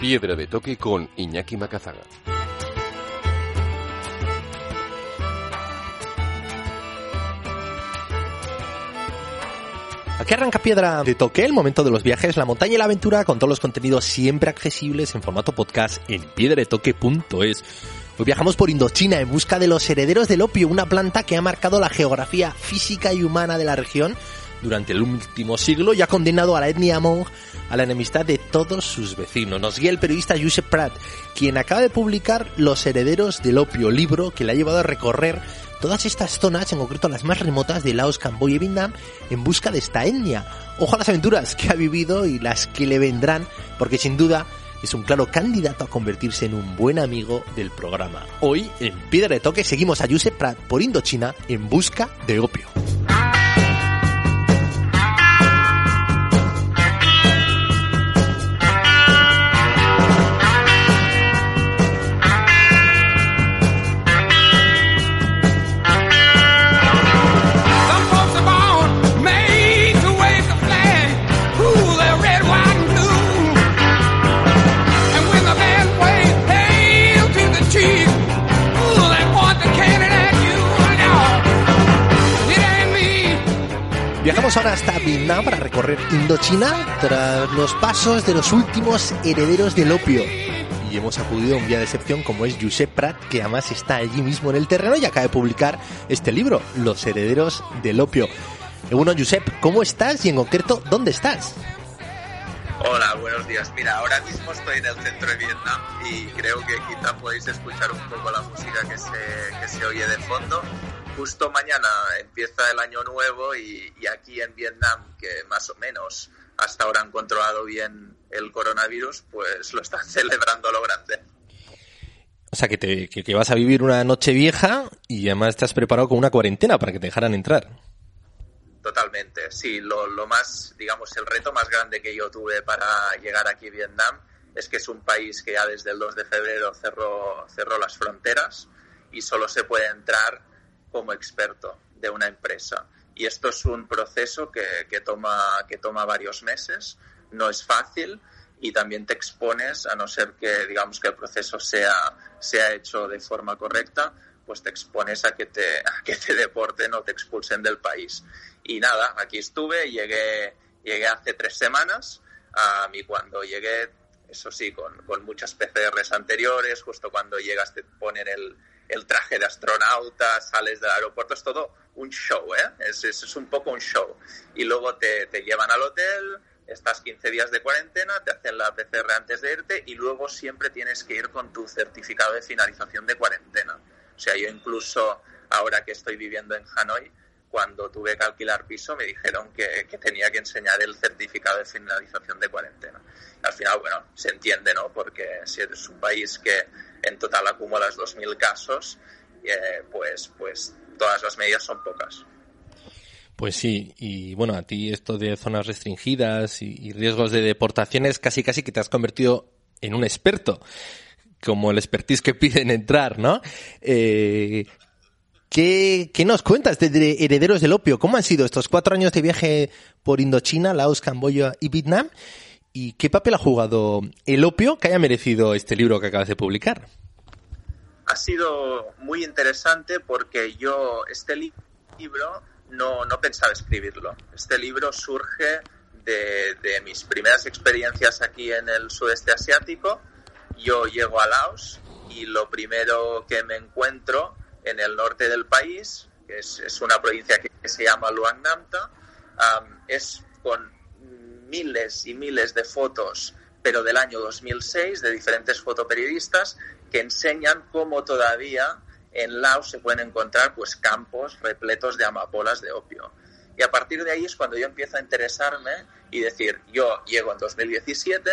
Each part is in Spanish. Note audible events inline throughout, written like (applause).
Piedra de toque con Iñaki Macazaga. Aquí arranca Piedra de Toque, el momento de los viajes, la montaña y la aventura, con todos los contenidos siempre accesibles en formato podcast en piedretoque.es. Hoy viajamos por Indochina en busca de los herederos del opio, una planta que ha marcado la geografía física y humana de la región durante el último siglo y ha condenado a la etnia Hmong a la enemistad de todos sus vecinos. Nos guía el periodista Josep Prat, quien acaba de publicar Los herederos del opio, libro que le ha llevado a recorrer todas estas zonas, en concreto las más remotas de Laos, Camboya y Vietnam, en busca de esta etnia. Ojo a las aventuras que ha vivido y las que le vendrán, porque sin duda es un claro candidato a convertirse en un buen amigo del programa. Hoy, en Piedra de Toque, seguimos a Josep Prat por Indochina en busca de opio. Vietnam para recorrer Indochina tras los pasos de los últimos herederos del opio. Y hemos acudido a un guía de excepción como es Josep Prat, que además está allí mismo en el terreno y acaba de publicar este libro, Los herederos del opio. Eh, Bueno, Josep, ¿cómo estás y en concreto dónde estás? Hola, buenos días. Mira, ahora mismo estoy en el centro de Vietnam y creo que quizá podéis escuchar un poco la música que se, que se oye de fondo. Justo mañana empieza el año nuevo y, y aquí en Vietnam, que más o menos hasta ahora han controlado bien el coronavirus, pues lo están (laughs) celebrando a lo grande. O sea, que, te, que, que vas a vivir una noche vieja y además te has preparado con una cuarentena para que te dejaran entrar. Totalmente, sí. Lo, lo más, digamos, el reto más grande que yo tuve para llegar aquí a Vietnam es que es un país que ya desde el 2 de febrero cerró, cerró las fronteras y solo se puede entrar como experto de una empresa. Y esto es un proceso que, que toma, que toma varios meses, no es fácil y también te expones, a no ser que, digamos, que el proceso sea, sea hecho de forma correcta, pues te expones a que te, a que te deporten o te expulsen del país. Y nada, aquí estuve, llegué, llegué hace tres semanas um, y cuando llegué, eso sí, con, con muchas PCRs anteriores, justo cuando llegas te ponen el, el traje de astronauta, sales del aeropuerto, es todo un show, ¿eh? Es, es, un poco un show. Y luego te, te llevan al hotel, estás 15 días de cuarentena, te hacen la PCR antes de irte y luego siempre tienes que ir con tu certificado de finalización de cuarentena. O sea, yo incluso ahora que estoy viviendo en Hanoi, cuando tuve que alquilar piso me dijeron que, que, tenía que enseñar el certificado de finalización de cuarentena. Al final, bueno, se entiende, ¿no? Porque si eres un país que en total acumulas 2.000 casos, eh, pues, pues todas las medidas son pocas. Pues sí, y bueno, a ti esto de zonas restringidas y, y riesgos de deportaciones casi casi que te has convertido en un experto como el expertise que piden entrar, ¿no? Eh, ¿qué, ¿Qué nos cuentas de, de, Herederos del Opio? ¿Cómo han sido estos cuatro años de viaje por Indochina, Laos, Camboya y Vietnam? ¿Y qué papel ha jugado el opio que haya merecido este libro que acabas de publicar? Ha sido muy interesante porque yo este li libro no, no pensaba escribirlo. Este libro surge de, de mis primeras experiencias aquí en el sudeste asiático. Yo llego a Laos y lo primero que me encuentro en el norte del país, que es, es una provincia que, que, se llama Luang Namta, um, es con miles y miles de fotos pero del año 2006 de diferentes fotoperiodistas que enseñan cómo todavía en Laos se pueden encontrar pues campos repletos de amapolas de opio. Y a partir de ahí es cuando yo empiezo a interesarme y decir, yo llego en 2017,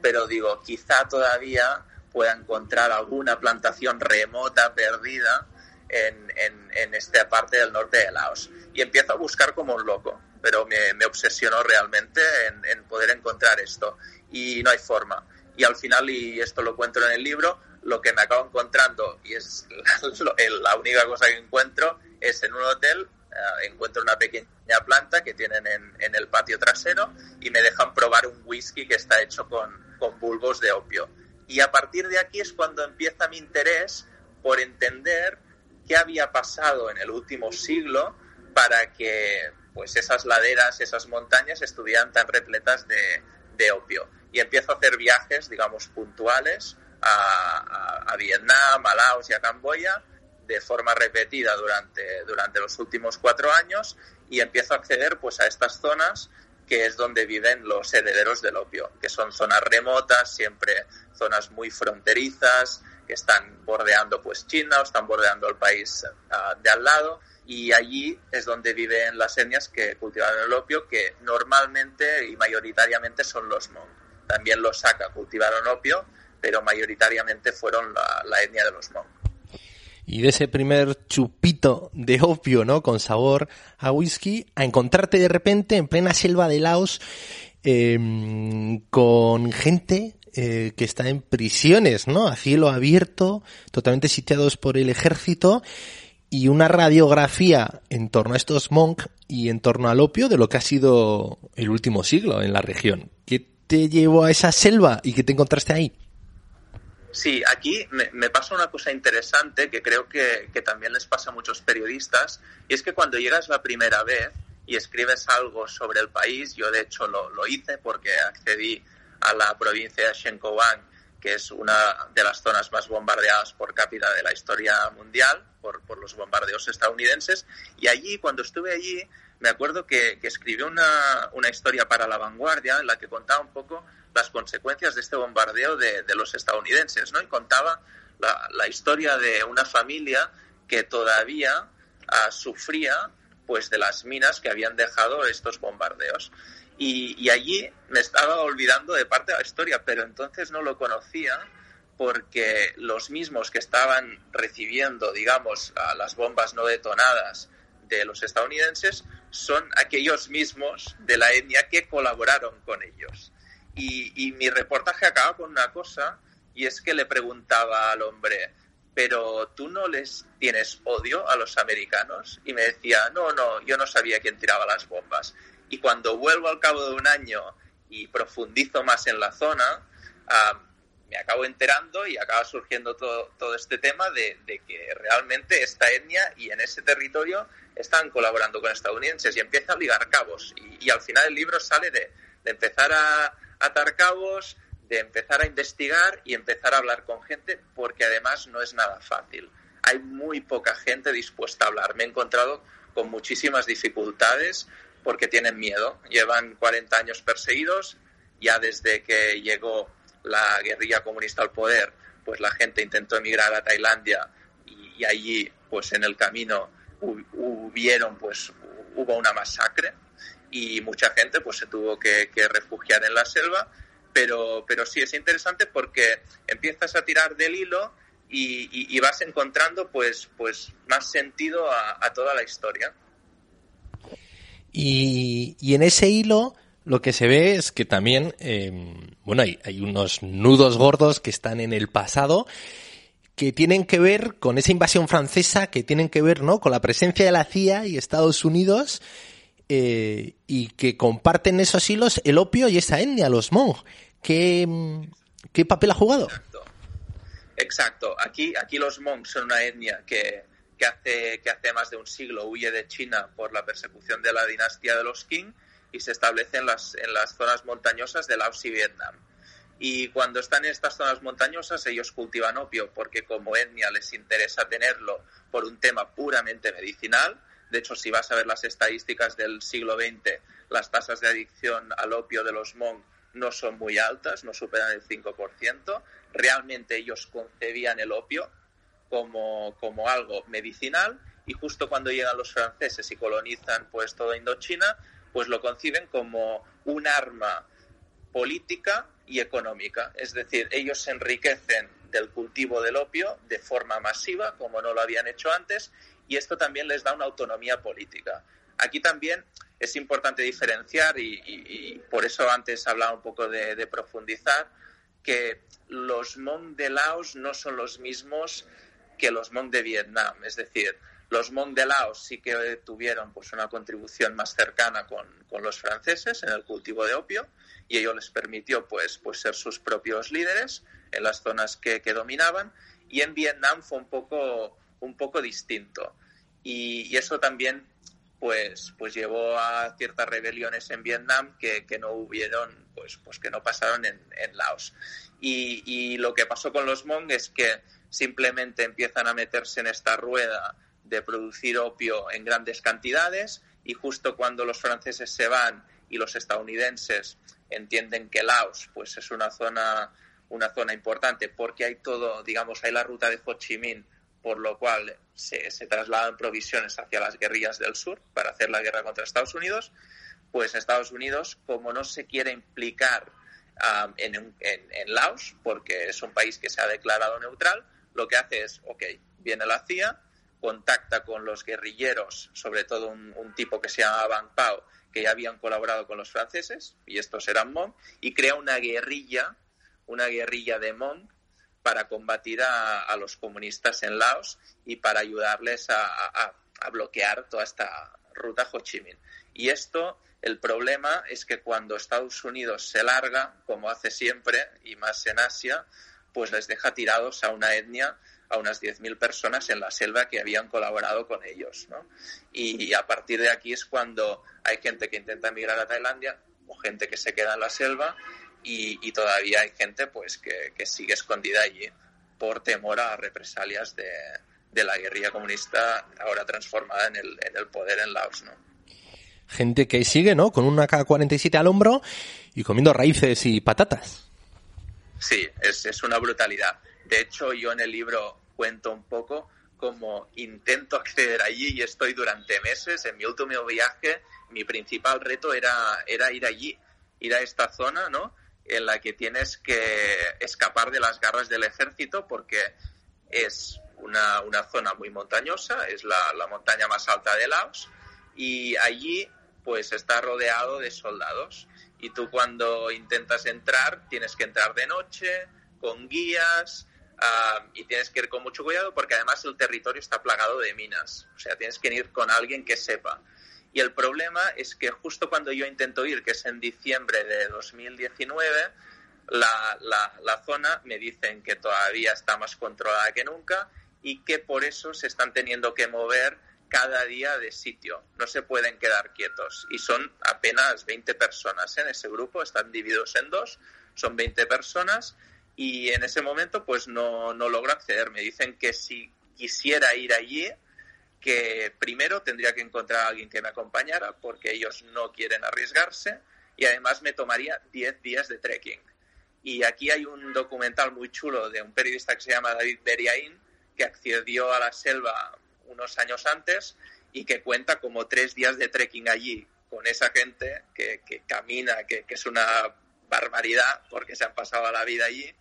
pero digo, quizá todavía pueda encontrar alguna plantación remota, perdida, en, en, en, esta parte del norte de Laos. Y empiezo a buscar como un loco, pero me, me obsesionó realmente en, en, poder encontrar esto. Y no hay forma. Y al final, y esto lo cuento en el libro, lo que me acabo encontrando, y es la, la única cosa que encuentro, es en un hotel, uh, encuentro una pequeña planta que tienen en, en, el patio trasero y me dejan probar un whisky que está hecho con, con bulbos de opio. Y a partir de aquí es cuando empieza mi interés por entender qué había pasado en el último siglo para que pues esas laderas, esas montañas estuvieran tan repletas de, de opio. Y empiezo a hacer viajes, digamos, puntuales a, Vietnam, a Laos y a Camboya de forma repetida durante, durante los últimos cuatro años y empiezo a acceder pues a estas zonas que es donde viven los herederos del opio, que son zonas remotas, siempre zonas muy fronterizas, que están bordeando pues China o están bordeando el país uh, de al lado y allí es donde viven las etnias que cultivan el opio que normalmente y mayoritariamente son los Hmong. También los Saka cultivaron opio, pero mayoritariamente fueron la, etnia de los Hmong. Y de ese primer chupito de opio, ¿no? Con sabor a whisky, a encontrarte de repente en plena selva de Laos eh, con gente eh, que está en prisiones, ¿no? A cielo abierto, totalmente sitiados por el ejército y una radiografía en torno a estos monk y en torno al opio de lo que ha sido el último siglo en la región. ¿Qué te llevó a esa selva y qué te encontraste ahí? Sí, aquí me, pasa una cosa interesante que creo que, que, también les pasa a muchos periodistas, y es que cuando llegas la primera vez y escribes algo sobre el país, yo de hecho lo, lo hice porque accedí a la provincia de Shenkowang, que es una de las zonas más bombardeadas por cápita de la historia mundial por, por los bombardeos estadounidenses, y allí, cuando estuve allí, me acuerdo que, que escribí una, una historia para La Vanguardia en la que contaba un poco las consecuencias de este bombardeo de, los estadounidenses, ¿no? Y contaba la, la, historia de una familia que todavía uh, sufría pues de las minas que habían dejado estos bombardeos. Y, allí me estaba olvidando de parte de la historia, pero entonces no lo conocía porque los mismos que estaban recibiendo, digamos, las bombas no detonadas de los estadounidenses son aquellos mismos de la etnia que colaboraron con ellos. Y, mi reportaje acaba con una cosa, y es que le preguntaba al hombre, pero tú no les tienes odio a los americanos? Y me decía, no, no, yo no sabía quién tiraba las bombas. Y cuando vuelvo al cabo de un año y profundizo más en la zona, me acabo enterando y acaba surgiendo todo, todo este tema de, de, que realmente esta etnia y en ese territorio están colaborando con estadounidenses y empieza a ligar cabos. Y, y al final el libro sale de, de empezar a atar cabos, de empezar a investigar y empezar a hablar con gente, porque además no es nada fácil. Hay muy poca gente dispuesta a hablar. Me he encontrado con muchísimas dificultades porque tienen miedo. Llevan 40 años perseguidos, ya desde que llegó la guerrilla comunista al poder, pues la gente intentó emigrar a Tailandia y, y allí, pues en el camino hubieron, pues hubo una masacre y mucha gente pues se tuvo que, que refugiar en la selva, pero, pero sí es interesante porque empiezas a tirar del hilo y, y, y vas encontrando pues, pues más sentido a, a toda la historia. Y, y, en ese hilo lo que se ve es que también, eh, bueno, hay, hay unos nudos gordos que están en el pasado que tienen que ver con esa invasión francesa, que tienen que ver, ¿no? Con la presencia de la CIA y Estados Unidos eh, y que comparten esos hilos el opio y esa etnia, los Hmong. ¿Qué, ¿Qué, papel ha jugado? Exacto. Exacto. Aquí, aquí los Hmong son una etnia que, que, hace, que hace más de un siglo huye de China por la persecución de la dinastía de los Qing y se establece en las, en las zonas montañosas de Laos y Vietnam. Y cuando están en estas zonas montañosas, ellos cultivan opio porque como etnia les interesa tenerlo por un tema puramente medicinal de hecho, si vas a ver las estadísticas del siglo XX, las tasas de adicción al opio de los Hmong no son muy altas, no superan el 5%. Realmente ellos concebían el opio como, como algo medicinal y justo cuando llegan los franceses y colonizan pues toda Indochina, pues lo conciben como un arma política y económica. Es decir, ellos se enriquecen del cultivo del opio de forma masiva, como no lo habían hecho antes, y esto también les da una autonomía política. Aquí también es importante diferenciar, y, por eso antes hablaba un poco de, profundizar, que los Hmong de Laos no son los mismos que los Hmong de Vietnam. Es decir, los Hmong de Laos sí que tuvieron pues, una contribución más cercana con, con, los franceses en el cultivo de opio y ello les permitió pues, pues ser sus propios líderes en las zonas que, que dominaban. Y en Vietnam fue un poco, un poco distinto. Y, eso también pues, pues llevó a ciertas rebeliones en Vietnam que, que no hubieron, pues, pues que no pasaron en, en Laos. Y, y, lo que pasó con los Hmong es que simplemente empiezan a meterse en esta rueda de producir opio en grandes cantidades y justo cuando los franceses se van y los estadounidenses entienden que Laos pues es una zona una zona importante porque hay todo digamos hay la ruta de Ho Chi Minh por lo cual se, trasladan provisiones hacia las guerrillas del sur para hacer la guerra contra Estados Unidos pues Estados Unidos como no se quiere implicar um, en, en, en Laos porque es un país que se ha declarado neutral lo que hace es ok viene la CIA contacta con los guerrilleros, sobre todo un, tipo que se llama Bang Pao, que ya habían colaborado con los franceses, y estos eran Hmong, y crea una guerrilla, una guerrilla de Hmong para combatir a, los comunistas en Laos y para ayudarles a, a, bloquear toda esta ruta Ho Chi Minh. Y esto, el problema es que cuando Estados Unidos se larga, como hace siempre, y más en Asia, pues les deja tirados a una etnia a unas 10.000 personas en la selva que habían colaborado con ellos. ¿no? Y, a partir de aquí es cuando hay gente que intenta emigrar a Tailandia o gente que se queda en la selva y, todavía hay gente pues que, que, sigue escondida allí por temor a represalias de, de, la guerrilla comunista ahora transformada en el, en el poder en Laos. ¿no? Gente que sigue, ¿no? Con una K-47 al hombro y comiendo raíces y patatas. Sí, es, es una brutalidad. De hecho, yo en el libro cuento un poco cómo intento acceder allí y estoy durante meses. En mi último viaje, mi principal reto era, era ir allí, ir a esta zona, ¿no? En la que tienes que escapar de las garras del ejército porque es una, una zona muy montañosa, es la, la montaña más alta de Laos y allí pues está rodeado de soldados y tú cuando intentas entrar tienes que entrar de noche con guías y tienes que ir con mucho cuidado porque además el territorio está plagado de minas, o sea, tienes que ir con alguien que sepa. Y el problema es que justo cuando yo intento ir, que es en diciembre de 2019, la, la, la zona me dicen que todavía está más controlada que nunca y que por eso se están teniendo que mover cada día de sitio, no se pueden quedar quietos. Y son apenas 20 personas en ese grupo, están divididos en dos, son 20 personas y en ese momento pues no, no logro acceder. Me dicen que si quisiera ir allí, que primero tendría que encontrar a alguien que me acompañara porque ellos no quieren arriesgarse y además me tomaría 10 días de trekking. Y aquí hay un documental muy chulo de un periodista que se llama David Beriaín que accedió a la selva unos años antes y que cuenta como tres días de trekking allí con esa gente que, que camina, que, que, es una barbaridad porque se han pasado la vida allí,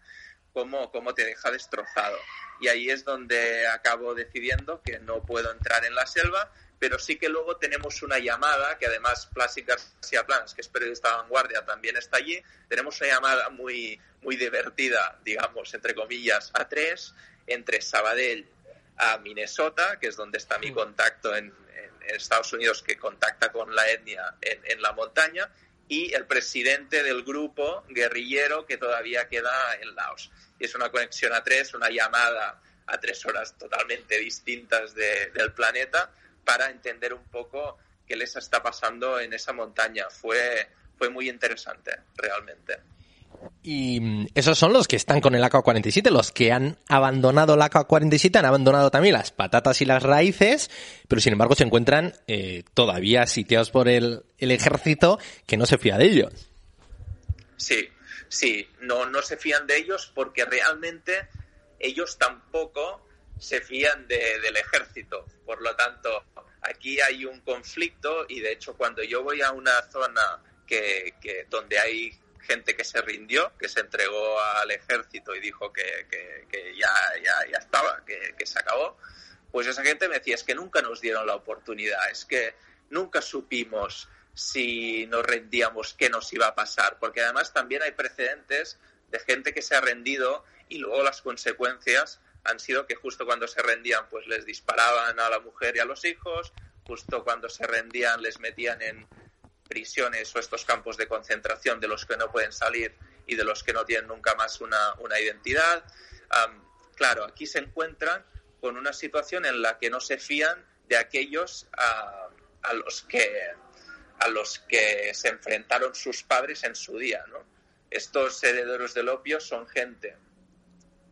cómo, cómo te deja destrozado. Y ahí es donde acabo decidiendo que no puedo entrar en la selva, pero sí que luego tenemos una llamada, que además Plácido García Plans, que es periodista vanguardia, también está allí. Tenemos una llamada muy, muy divertida, digamos, entre comillas, a tres, entre Sabadell a Minnesota, que es donde está mi contacto en, en Estados Unidos, que contacta con la etnia en, en, la montaña, y el presidente del grupo guerrillero que todavía queda en Laos. Y es una conexión a tres, una llamada a tres horas totalmente distintas de, del planeta para entender un poco qué les está pasando en esa montaña. Fue, fue muy interesante, realmente. Y esos son los que están con el AK-47, los que han abandonado el AK-47, han abandonado también las patatas y las raíces, pero sin embargo se encuentran eh, todavía sitiados por el, ejército que no se fía de ellos. Sí, sí, no, no se fían de ellos porque realmente ellos tampoco se fían de- del ejército. Por lo tanto, aquí hay un conflicto y de hecho cuando yo voy a una zona que, que- donde hay gente que se rindió, que se entregó al ejército y dijo que, que- que ya, ya, ya estaba, que, que se acabó, pues esa gente me decía, es que nunca nos dieron la oportunidad, es que nunca supimos si nos rendíamos qué nos iba a pasar, porque además también hay precedentes de gente que se ha rendido y luego las consecuencias han sido que justo cuando se rendían pues les disparaban a la mujer y a los hijos, justo cuando se rendían les metían en prisiones o estos campos de concentración de los que no pueden salir y de los que no tienen nunca más una, una identidad. Claro, aquí se encuentran con una situación en la que no se fían de aquellos a, los que a los que se enfrentaron sus padres en su día. Estos herederos del opio son gente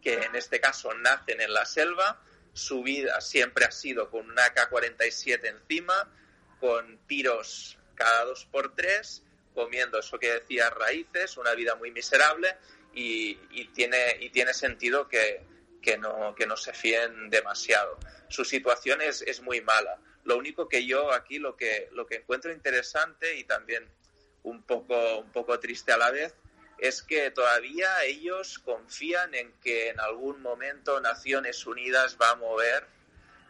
que en este caso nacen en la selva, su vida siempre ha sido con una AK-47 encima, con tiros cada dos por tres, comiendo eso que decía raíces, una vida muy miserable y, y tiene, y tiene sentido que, que, no, que no se fíen demasiado. Su situación es, es muy mala. Lo único que yo aquí lo que, lo que encuentro interesante y también un poco, un poco triste a la vez es que todavía ellos confían en que en algún momento Naciones Unidas va a mover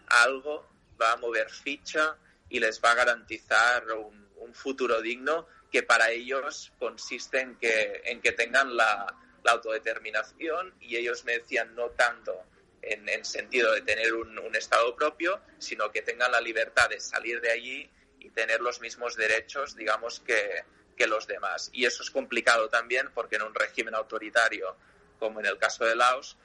algo, va a mover ficha y les va a garantizar un, un futuro digno que para ellos consiste en que, en que tengan la, la autodeterminación y ellos me decían no tanto en, en sentido de tener un, un Estado propio, sino que tengan la libertad de salir de allí y tener los mismos derechos, digamos, que, que los demás. Y eso es complicado también porque en un régimen autoritario, como en el caso de Laos,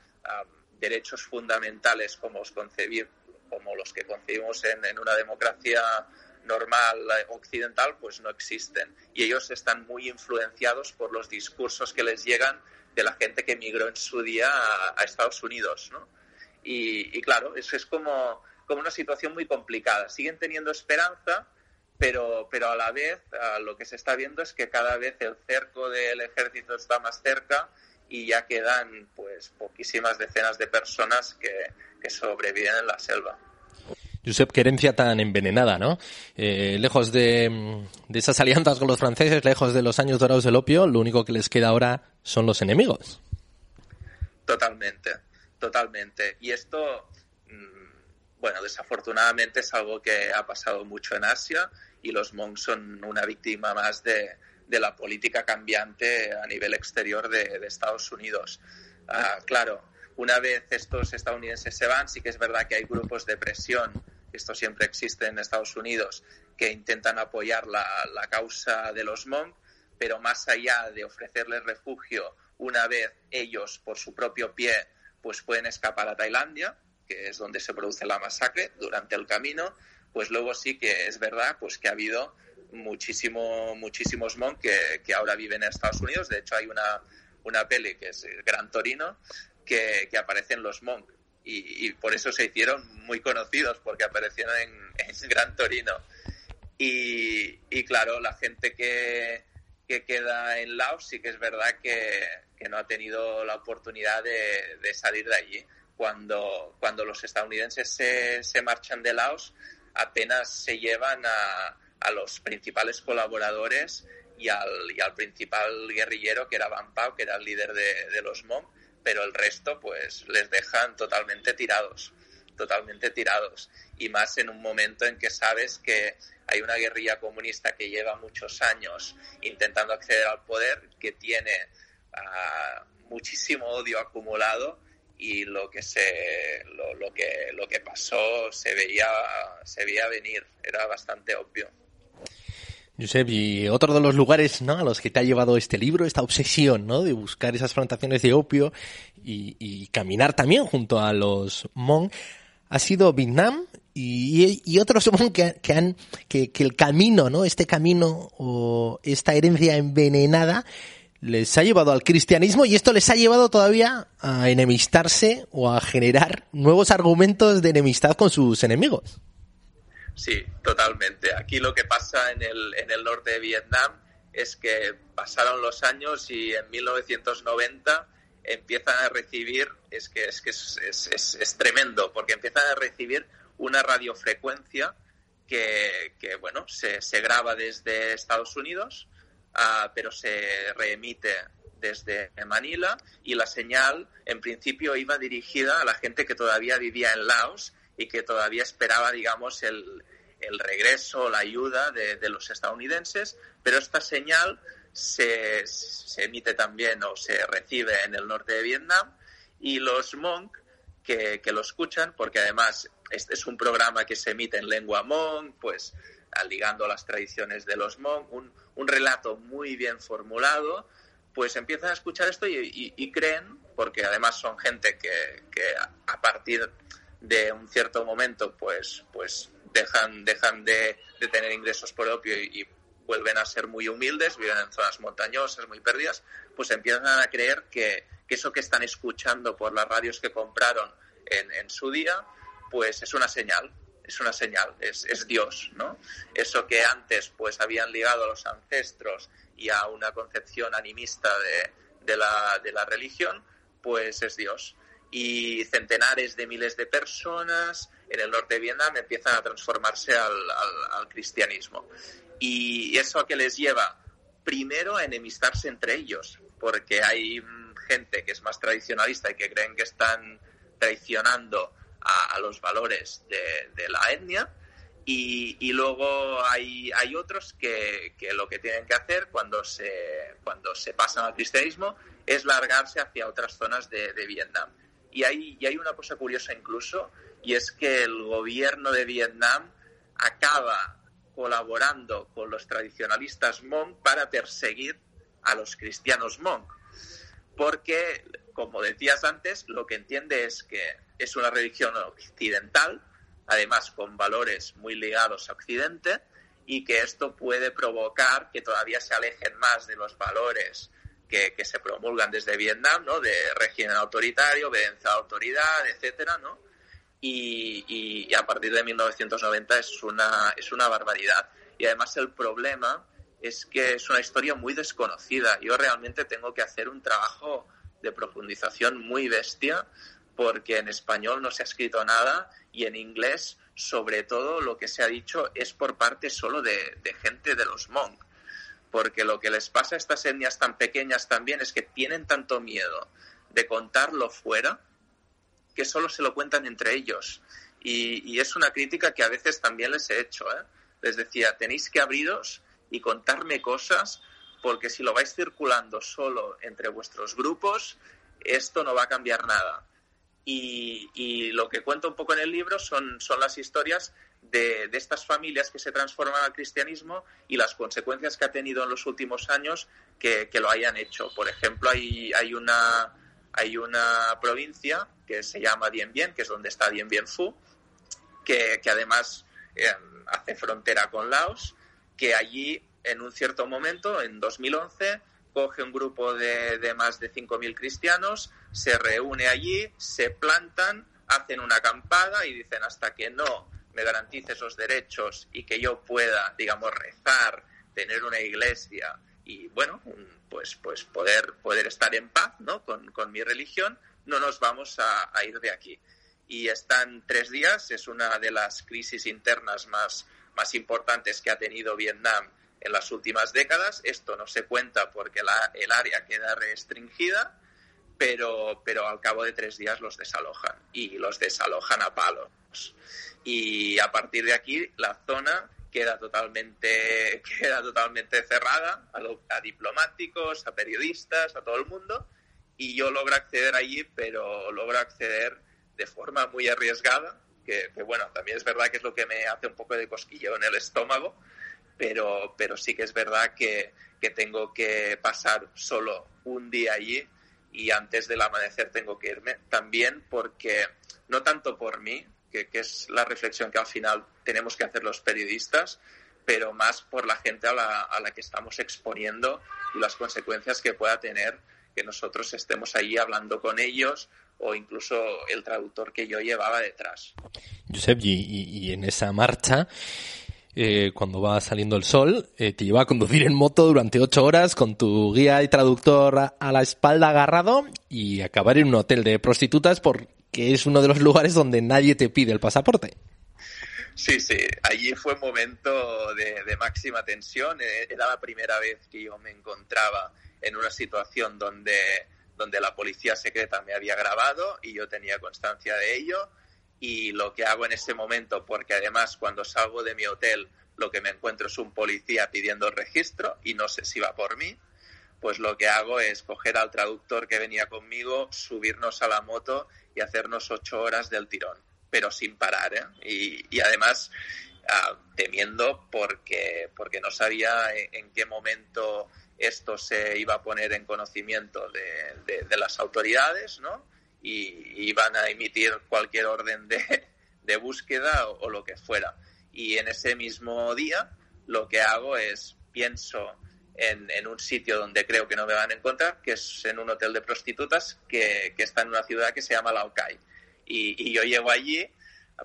derechos fundamentales como los, concebir, como los que concebimos en, en, una democracia normal occidental, pues no existen. Y ellos están muy influenciados por los discursos que les llegan de la gente que emigró en su día a, Estados Unidos, ¿no? Y, claro, eso es como, como una situación muy complicada. Siguen teniendo esperanza, pero, pero a la vez lo que se está viendo es que cada vez el cerco del ejército está más cerca y ya quedan pues poquísimas decenas de personas que sobreviven en la selva. Josep, qué herencia tan envenenada, ¿no? Eh, lejos de, de, esas alianzas con los franceses, lejos de los años dorados del opio, lo único que les queda ahora son los enemigos. Totalmente, totalmente. Y esto, mmm, bueno, desafortunadamente es algo que ha pasado mucho en Asia y los monks son una víctima más de, de la política cambiante a nivel exterior de, Estados Unidos. Uh, claro, una vez estos estadounidenses se van, sí que es verdad que hay grupos de presión, esto siempre existe en Estados Unidos, que intentan apoyar la, la causa de los Hmong, pero más allá de ofrecerles refugio, una vez ellos por su propio pie pues pueden escapar a Tailandia, que es donde se produce la masacre durante el camino, pues luego sí que es verdad pues que ha habido muchísimo, muchísimos Hmong que, que ahora viven en Estados Unidos. De hecho, hay una, una peli que es Gran Torino, que, que aparecen los Monk y, y, por eso se hicieron muy conocidos porque aparecieron en, en (laughs) Gran Torino. Y, y, claro la gente que, que, queda en Laos sí que es verdad que, que no ha tenido la oportunidad de, de, salir de allí. Cuando, cuando los estadounidenses se, se marchan de Laos apenas se llevan a, a los principales colaboradores y al, y al principal guerrillero que era Van Pao, que era el líder de, de los Hmong pero el resto pues les dejan totalmente tirados, totalmente tirados. Y más en un momento en que sabes que hay una guerrilla comunista que lleva muchos años intentando acceder al poder, que tiene uh, muchísimo odio acumulado y lo que se lo, lo, que lo que pasó se veía se veía venir, era bastante obvio. Josep, y otro de los lugares ¿no? a los que te ha llevado este libro, esta obsesión ¿no? de buscar esas plantaciones de opio y, caminar también junto a los Hmong, ha sido Vietnam y, otros Hmong que, que, han, que, que el camino, ¿no? este camino o esta herencia envenenada les ha llevado al cristianismo y esto les ha llevado todavía a enemistarse o a generar nuevos argumentos de enemistad con sus enemigos. Sí, totalmente. Aquí lo que pasa en el, en el norte de Vietnam es que pasaron los años y en 1990 empiezan a recibir, es que es, que es, es, es tremendo, porque empiezan a recibir una radiofrecuencia que, que bueno, se, se, graba desde Estados Unidos, uh, pero se reemite desde Manila y la señal en principio iba dirigida a la gente que todavía vivía en Laos y que todavía esperaba, digamos, el, el regreso, la ayuda de, de, los estadounidenses, pero esta señal se, se, emite también o se recibe en el norte de Vietnam y los Hmong que, que, lo escuchan, porque además este es un programa que se emite en lengua Hmong, pues ligando las tradiciones de los Hmong, un, un relato muy bien formulado, pues empiezan a escuchar esto y, y, creen, porque además son gente que, que, a partir de un cierto momento pues, pues dejan, dejan de, tener ingresos por opio y, vuelven a ser muy humildes, viven en zonas montañosas, muy perdidas, pues empiezan a creer que, eso que están escuchando por las radios que compraron en, su día, pues es una señal, es una señal, es, Dios, ¿no? Eso que antes pues habían ligado a los ancestros y a una concepción animista de la religión, pues es Dios. Y centenares de miles de personas en el norte de Vietnam empiezan a transformarse al, cristianismo. Y eso que les lleva primero a enemistarse entre ellos, porque hay gente que es más tradicionalista y que creen que están traicionando a, a los valores de, la etnia. Y, luego hay, hay otros que, que, lo que tienen que hacer cuando se, cuando se pasan al cristianismo es largarse hacia otras zonas de, de Vietnam. Y hay, y hay una cosa curiosa incluso, y es que el gobierno de Vietnam acaba colaborando con los tradicionalistas Hmong para perseguir a los cristianos Hmong. Porque, como decías antes, lo que entiende es que es una religión occidental, además con valores muy ligados a Occidente, y que esto puede provocar que todavía se alejen más de los valores que, que se promulgan desde Vietnam, ¿no? De régimen autoritario, obediencia a autoridad, etcétera, ¿no? Y, y, y, a partir de 1990 es una, es una barbaridad. Y además el problema es que es una historia muy desconocida. Yo realmente tengo que hacer un trabajo de profundización muy bestia porque en español no se ha escrito nada y en inglés, sobre todo, lo que se ha dicho es por parte solo de, de gente de los Hmong. Porque lo que les pasa a estas etnias tan pequeñas también es que tienen tanto miedo de contarlo fuera que solo se lo cuentan entre ellos. Y, es una crítica que a veces también les he hecho. ¿eh? Les decía, tenéis que abriros y contarme cosas, porque si lo vais circulando solo entre vuestros grupos, esto no va a cambiar nada. Y, y lo que cuento un poco en el libro son, son las historias de, estas familias que se transforman al cristianismo y las consecuencias que ha tenido en los últimos años que, que lo hayan hecho. Por ejemplo, hay, hay una hay una provincia que se llama Dien Bien, que es donde está Dien Bien Phu, que, que además eh, hace frontera con Laos, que allí en un cierto momento, en 2011, coge un grupo de, de más de 5.000 cristianos, se reúne allí, se plantan, hacen una acampada y dicen hasta que no me garantice esos derechos y que yo pueda, digamos, rezar, tener una iglesia y, bueno, pues, pues poder, poder estar en paz ¿no? con, con mi religión, no nos vamos a, a, ir de aquí. Y están tres días, es una de las crisis internas más, más importantes que ha tenido Vietnam en las últimas décadas. Esto no se cuenta porque la, el área queda restringida, pero, pero al cabo de tres días los desalojan y los desalojan a palos. Y a partir de aquí la zona queda totalmente, (laughs) queda totalmente cerrada a, lo, a, diplomáticos, a periodistas, a todo el mundo, y yo logro acceder allí, pero logro acceder de forma muy arriesgada, que, que, bueno, también es verdad que es lo que me hace un poco de cosquillo en el estómago, pero, pero sí que es verdad que, que tengo que pasar solo un día allí y antes del amanecer tengo que irme, también porque, no tanto por mí, que, que, es la reflexión que al final tenemos que hacer los periodistas, pero más por la gente a la, a la que estamos exponiendo y las consecuencias que pueda tener que nosotros estemos ahí hablando con ellos o incluso el traductor que yo llevaba detrás. Josep, y, y, en esa marcha, eh, cuando va saliendo el sol, eh, te lleva a conducir en moto durante ocho horas con tu guía y traductor a, a la espalda agarrado y acabar en un hotel de prostitutas porque es uno de los lugares donde nadie te pide el pasaporte. Sí, sí, allí fue un momento de, máxima tensión. Eh, Era la primera vez que yo me encontraba en una situación donde, donde la policía secreta me había grabado y yo tenía constancia de ello. Y lo que hago en ese momento, porque además cuando salgo de mi hotel lo que me encuentro es un policía pidiendo registro y no sé si va por mí, pues lo que hago es coger al traductor que venía conmigo, subirnos a la moto y hacernos ocho horas del tirón pero sin parar, ¿eh? Y, y además ah, temiendo porque, porque no sabía en, en, qué momento esto se iba a poner en conocimiento de, de, las autoridades, ¿no? Y, iban a emitir cualquier orden de, (laughs) de búsqueda o, lo que fuera. Y en ese mismo día lo que hago es pienso en, en, un sitio donde creo que no me van a encontrar, que es en un hotel de prostitutas que, que está en una ciudad que se llama Laokai y, y, yo llego allí,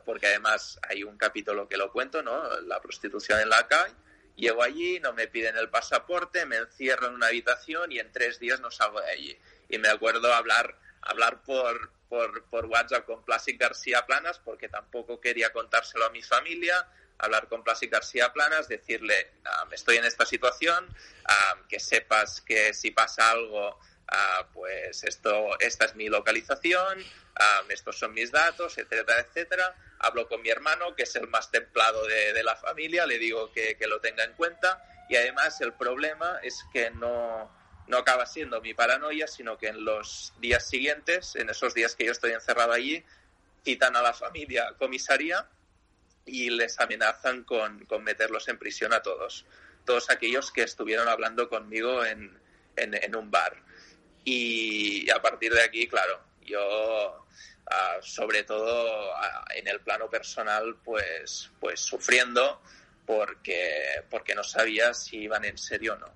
porque además hay un capítulo que lo cuento, ¿no? La prostitución en la calle. Llego allí, no me piden el pasaporte, me encierro en una habitación y en tres días no salgo de allí. Y me acuerdo hablar, hablar por, por, por WhatsApp con Plácido García Planas, porque tampoco quería contárselo a mi familia, hablar con Plácido García Planas, decirle, um, estoy en esta situación, um, que sepas que si pasa algo, uh, pues esto, esta es mi localización, um, estos son mis datos, etcétera, etcétera. Hablo con mi hermano, que es el más templado de, de la familia, le digo que, que, lo tenga en cuenta y además el problema es que no, no acaba siendo mi paranoia, sino que en los días siguientes, en esos días que yo estoy encerrado allí, citan a la familia comisaría y les amenazan con, con meterlos en prisión a todos, todos aquellos que estuvieron hablando conmigo en, en, en un bar. Y a partir de aquí, claro, yo Uh, sobre todo uh, en el plano personal, pues, pues sufriendo porque, porque no sabía si iban en serio o no.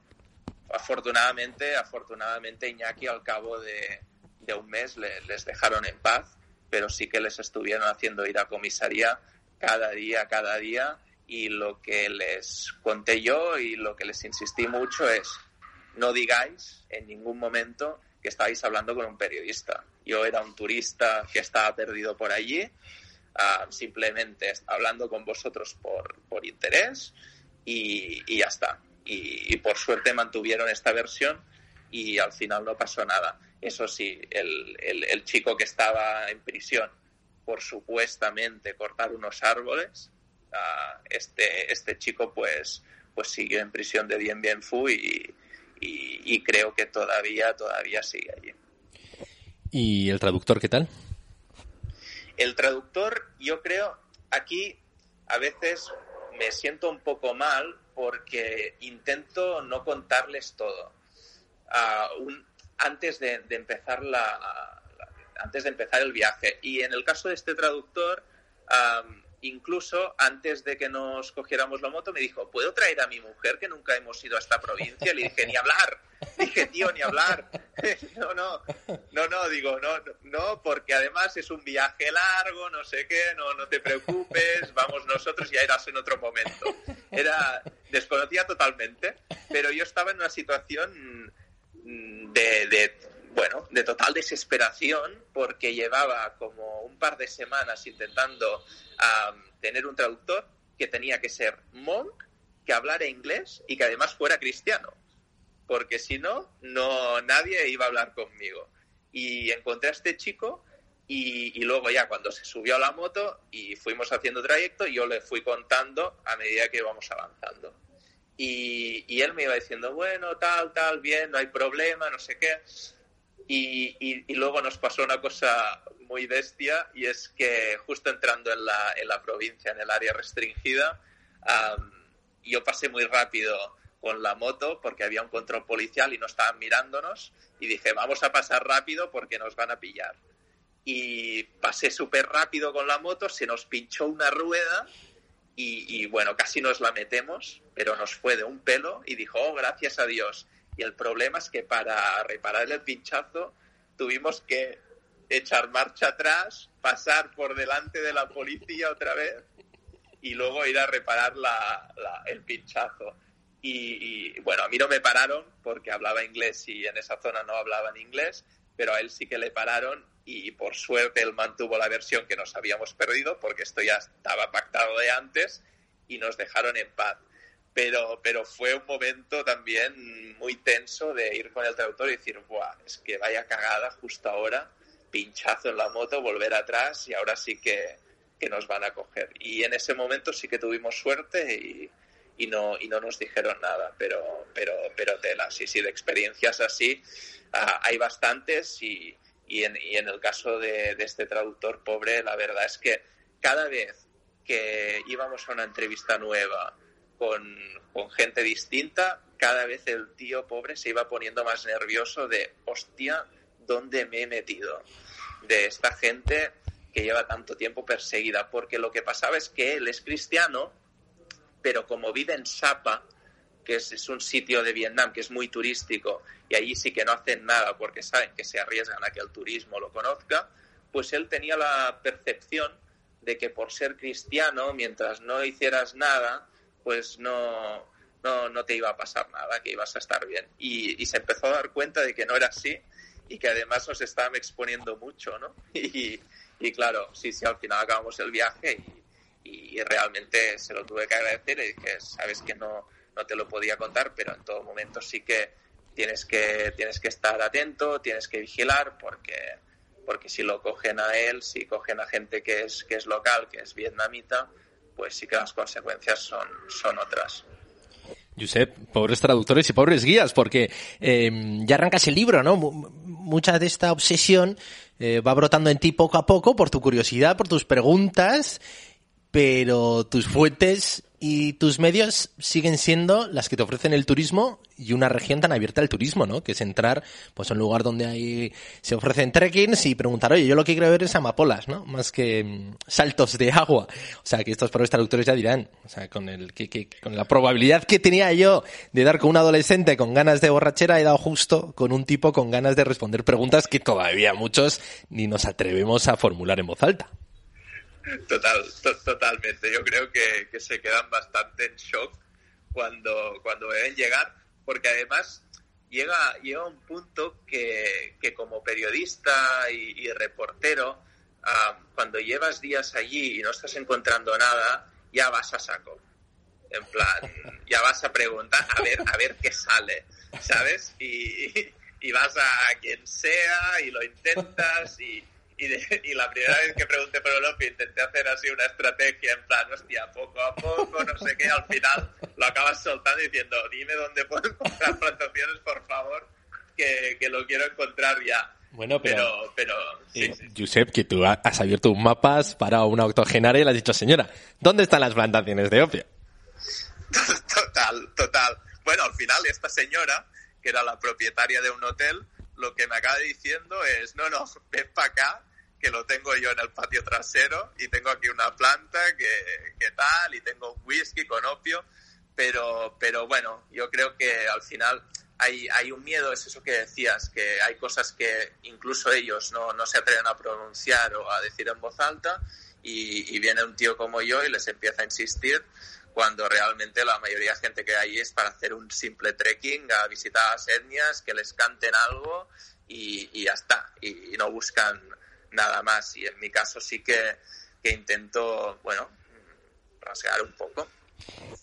Afortunadamente, afortunadamente Iñaki al cabo de, de un mes le, les dejaron en paz, pero sí que les estuvieron haciendo ir a comisaría cada día, cada día, y lo que les conté yo y lo que les insistí mucho es no digáis en ningún momento que estáis hablando con un periodista. Yo era un turista que estaba perdido por allí, uh, simplemente hablando con vosotros por, por interés y, y, ya está. Y, por suerte mantuvieron esta versión y al final no pasó nada. Eso sí, el, el chico que estaba en prisión por supuestamente cortar unos árboles, uh, este, este chico pues, pues siguió en prisión de Bien Bien Fu y, y, y, creo que todavía, todavía sigue allí. ¿Y el traductor qué tal? El traductor, yo creo, aquí a veces me siento un poco mal porque intento no contarles todo. Uh, un, antes de, de empezar la, antes de empezar el viaje. Y en el caso de este traductor, um, incluso antes de que nos cogiéramos la moto, me dijo, ¿puedo traer a mi mujer que nunca hemos ido a esta provincia? Le dije, ni hablar. Dije, tío, ni hablar. (laughs) no, no, no, no, digo, no, no, porque además es un viaje largo, no sé qué, no, no te preocupes, vamos nosotros, ya irás en otro momento. Era, desconocía totalmente, pero yo estaba en una situación de, de bueno, de total desesperación porque llevaba como un par de semanas intentando um, tener un traductor que tenía que ser monk, que hablara inglés y que además fuera cristiano, porque si no, no nadie iba a hablar conmigo. Y encontré a este chico y, y, luego ya cuando se subió a la moto y fuimos haciendo trayecto, yo le fui contando a medida que íbamos avanzando. Y, y él me iba diciendo, bueno, tal, tal, bien, no hay problema, no sé qué. Y, y, y, luego nos pasó una cosa muy bestia y es que justo entrando en la, en la provincia, en el área restringida, um, yo pasé muy rápido con la moto porque había un control policial y no estaban mirándonos y dije, vamos a pasar rápido porque nos van a pillar. Y pasé súper rápido con la moto, se nos pinchó una rueda y, y, bueno, casi nos la metemos, pero nos fue de un pelo y dijo, oh, gracias a Dios y el problema es que para reparar el pinchazo tuvimos que echar marcha atrás, pasar por delante de la policía otra vez y luego ir a reparar la, el pinchazo. Y, y, bueno, a mí no me pararon porque hablaba inglés y en esa zona no hablaban inglés, pero a él sí que le pararon y por suerte él mantuvo la versión que nos habíamos perdido porque esto ya estaba pactado de antes y nos dejaron en paz. Pero, pero fue un momento también muy tenso de ir con el traductor y decir, Buah, es que vaya cagada justo ahora, pinchazo en la moto, volver atrás y ahora sí que, que nos van a coger. Y en ese momento sí que tuvimos suerte y, y no, y no nos dijeron nada, pero, pero, pero tela, sí, sí, de experiencias así ah, hay bastantes y, y, en, y en el caso de, de este traductor pobre, la verdad es que cada vez que íbamos a una entrevista nueva con, con gente distinta, cada vez el tío pobre se iba poniendo más nervioso de, hostia, ¿dónde me he metido? De esta gente que lleva tanto tiempo perseguida, porque lo que pasaba es que él es cristiano, pero como vive en Sapa, que es, es un sitio de Vietnam que es muy turístico, y allí sí que no hacen nada porque saben que se arriesgan a que el turismo lo conozca, pues él tenía la percepción de que por ser cristiano, mientras no hicieras nada, pues no, no, no te iba a pasar nada, que ibas a estar bien. Y, y se empezó a dar cuenta de que no era así y que además nos estaban exponiendo mucho, ¿no? (laughs) Y, claro, sí, sí, al final acabamos el viaje y, y realmente se lo tuve que agradecer y dije, sabes que no, no te lo podía contar, pero en todo momento sí que tienes que, tienes que estar atento, tienes que vigilar, porque, porque si lo cogen a él, si cogen a gente que es, que es local, que es vietnamita, pues sí que las consecuencias son, son otras. Josep, pobres traductores y pobres guías, porque eh, ya arrancas el libro, ¿no? Mu- Mucha de esta obsesión eh, va brotando en ti poco a poco por tu curiosidad, por tus preguntas, pero tus fuentes y tus medios siguen siendo las que te ofrecen el turismo y una región tan abierta al turismo, ¿no? Que es entrar pues a un lugar donde hay se ofrecen trekkings y preguntar, oye, yo lo que quiero ver es amapolas, ¿no? Más que mm, saltos de agua. O sea, que estos pobres traductores ya dirán, o sea, con el que, que- con la probabilidad que tenía yo de dar con un adolescente con ganas de borrachera, he dado justo con un tipo con ganas de responder preguntas que todavía muchos ni nos atrevemos a formular en voz alta. Total, to- totalmente. Yo creo que, que se quedan bastante en shock cuando, cuando ven llegar, porque además llega, llega un punto que, que como periodista y, reportero, cuando llevas días allí y no estás encontrando nada, ya vas a saco. En plan, ya vas a preguntar a ver, a ver qué sale, ¿sabes? Y, y vas a quien sea y lo intentas y, y, de- y la primera vez que pregunté por el opio intenté hacer así una estrategia en plan, hostia, poco a poco, no sé qué, al final lo acabas soltando diciendo, dime dónde puedo encontrar plantaciones, por favor, que, que lo quiero encontrar ya. Bueno, Pero, pero, sí, Eh, sí. Josep, que tú ha- has abierto un mapas para una octogenaria y le has dicho, señora, ¿dónde están las plantaciones de opio? (laughs) Total, total. Bueno, al final esta señora, que era la propietaria de un hotel, lo que me acaba diciendo es, no, no, ven para acá, que lo tengo yo en el patio trasero y tengo aquí una planta que, que tal y tengo un whisky con opio, pero, pero bueno, yo creo que al final hay, hay un miedo, es eso que decías, que hay cosas que incluso ellos no, no se atreven a pronunciar o a decir en voz alta y, y viene un tío como yo y les empieza a insistir cuando realmente la mayoría de gente que hay es para hacer un simple trekking, a visitar las etnias, que les canten algo y, y ya está, y, y no buscan nada más. Y en mi caso sí que, intento, bueno, rasgar un poco.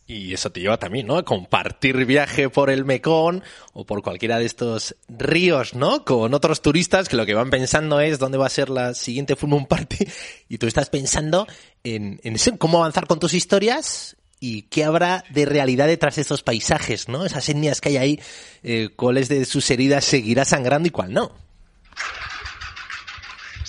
Y eso te lleva también, ¿no? A compartir viaje por el Mekong o por cualquiera de estos ríos, ¿no? Con otros turistas que lo que van pensando es dónde va a ser la siguiente Full Moon Party (laughs) y tú estás pensando en, en eso, cómo avanzar con tus historias y qué habrá de realidad detrás de esos paisajes, ¿no? Esas etnias que hay ahí, eh, cuáles de sus heridas seguirá sangrando y cuál no.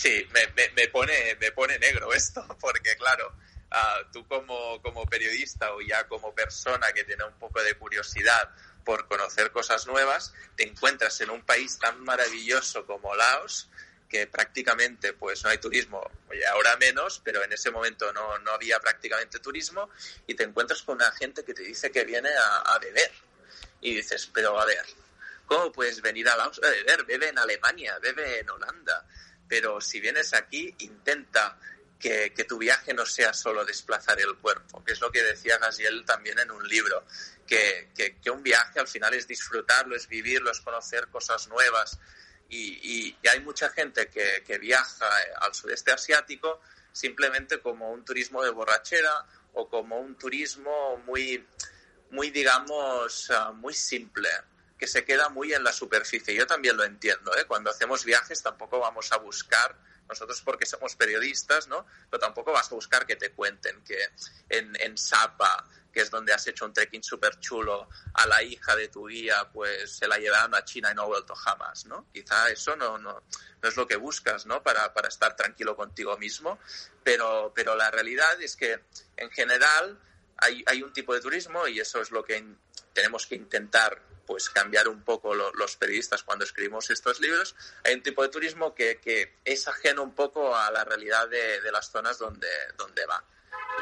Sí, me, me, pone, me pone negro (laughs) esto, porque claro, ah, tú como, como periodista o ya como persona que tiene un poco de curiosidad por conocer cosas nuevas, te encuentras en un país tan maravilloso como Laos, que prácticamente pues no hay turismo, y ahora menos, pero en ese momento no, no había prácticamente turismo, y te encuentras con una gente que te dice que viene a, a beber. Y dices, pero a ver, ¿cómo puedes venir a Laos a beber? Bebe en Alemania, bebe en Holanda pero si vienes aquí, intenta que, que, tu viaje no sea solo desplazar el cuerpo, que es lo que decía Gaziel también en un libro, que, que, un viaje al final es disfrutarlo, es vivirlo, es conocer cosas nuevas. Y, y, y hay mucha gente que, que viaja al sudeste asiático simplemente como un turismo de borrachera o como un turismo muy, muy digamos, uh, muy simple, que se queda muy en la superficie. Yo también lo entiendo, ¿eh? Cuando hacemos viajes tampoco vamos a buscar nosotros porque somos periodistas, ¿no? Pero tampoco vas a buscar que te cuenten que en, en Sapa, que es donde has hecho un trekking súper chulo, a la hija de tu guía, pues se la llevaron a China y no ha vuelto jamás, ¿no? Quizá eso no, no, no es lo que buscas, ¿no? Para, para estar tranquilo contigo mismo, pero, pero la realidad es que en general hay, hay un tipo de turismo y eso es lo que tenemos que intentar pues cambiar un poco lo, los periodistas cuando escribimos estos libros. Hay un tipo de turismo que, que es ajeno un poco a la realidad de, de, las zonas donde, donde va.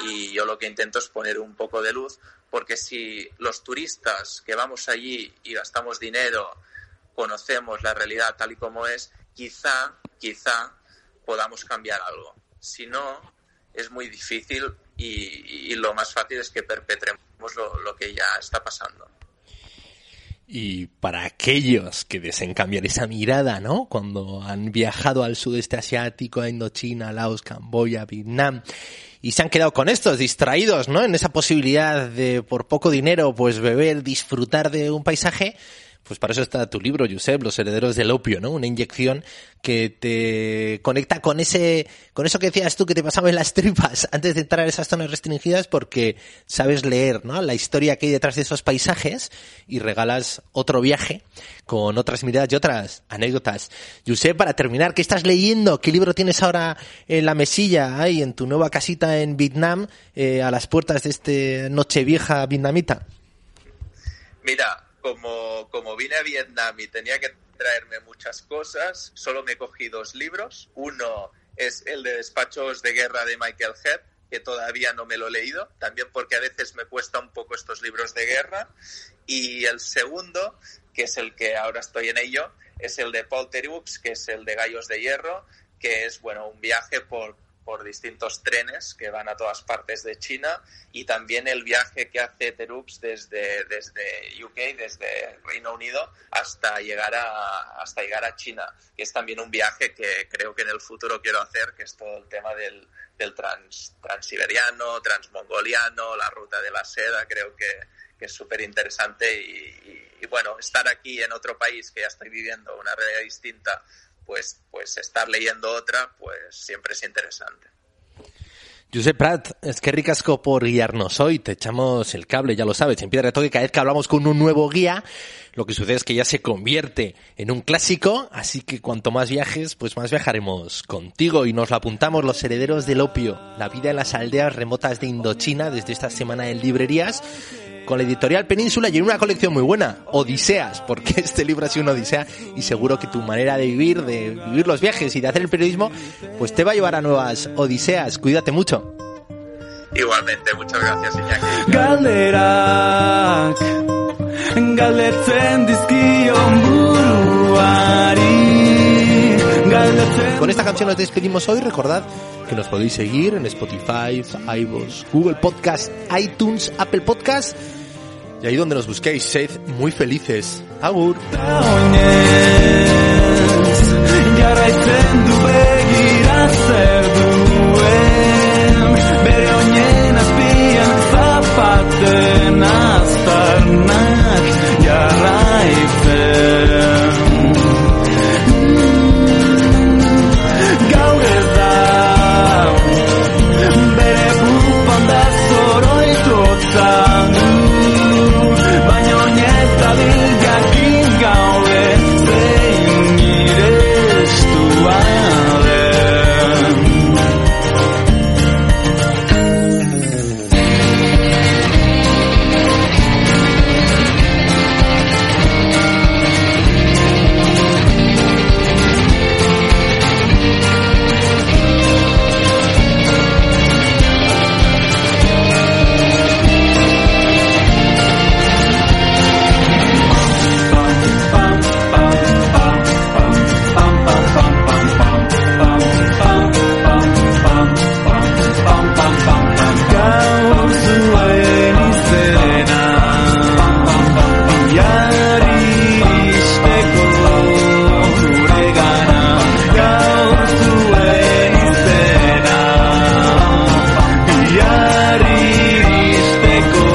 Y yo lo que intento es poner un poco de luz, porque si los turistas que vamos allí y gastamos dinero conocemos la realidad tal y como es, quizá, quizá podamos cambiar algo. Si no, es muy difícil y, y lo más fácil es que perpetremos lo, lo que ya está pasando. Y para aquellos que deseen cambiar esa mirada, ¿no? Cuando han viajado al sudeste asiático, a Indochina, Laos, Camboya, Vietnam, y se han quedado con estos, distraídos, ¿no? En esa posibilidad de, por poco dinero, pues beber, disfrutar de un paisaje, pues para eso está tu libro, Josep, Los herederos del opio, ¿no? Una inyección que te conecta con ese, con eso que decías tú que te pasaba en las tripas (laughs) antes de entrar a esas zonas restringidas porque sabes leer, ¿no? La historia que hay detrás de esos paisajes y regalas otro viaje con otras miradas y otras anécdotas. Josep, para terminar, ¿qué estás leyendo? ¿Qué libro tienes ahora en la mesilla ahí en tu nueva casita en Vietnam eh, a las puertas de este Nochevieja vietnamita? Mira, como, como vine a Vietnam y tenía que traerme muchas cosas, solo me cogí dos libros. Uno es el de Despachos de Guerra de Michael Head, que todavía no me lo he leído, también porque a veces me cuesta un poco estos libros de guerra. Y el segundo, que es el que ahora estoy en ello, es el de Paul Terux, que es el de Gallos de Hierro, que es bueno un viaje por, por distintos trenes que van a todas partes de China y también el viaje que hace Terux desde, desde UK, desde Reino Unido, hasta llegar, a, hasta llegar a China, que es también un viaje que creo que en el futuro quiero hacer, que es todo el tema del, del trans, transiberiano, transmongoliano, la ruta de la seda, creo que, que es súper interesante y, y, y bueno, estar aquí en otro país que ya estoy viviendo una realidad distinta pues, pues estar leyendo otra, pues siempre es interesante. Josep Prat, es que ricasco por guiarnos hoy. Te echamos el cable, ya lo sabes, en piedra de toque. Cada vez que hablamos con un nuevo guía, lo que sucede es que ya se convierte en un clásico. Así que cuanto más viajes, pues más viajaremos contigo. Y nos lo apuntamos los herederos del opio. La vida en las aldeas remotas de Indochina desde esta semana en librerías con la editorial Península y en una colección muy buena, Odiseas, porque (laughs) este libro ha sido una odisea y seguro que tu manera de vivir, de vivir los viajes y de hacer el periodismo, pues te va a llevar a nuevas odiseas. Cuídate mucho. Igualmente, muchas gracias, Iñaki. Galderak galdetzen dizkion buruari galdetzen Con esta canción nos despedimos hoy. Recordad que nos podéis seguir en Spotify, iVoox, Google Podcast, iTunes, Apple Podcast y ahí donde nos busquéis. Sed muy felices. Agur. go.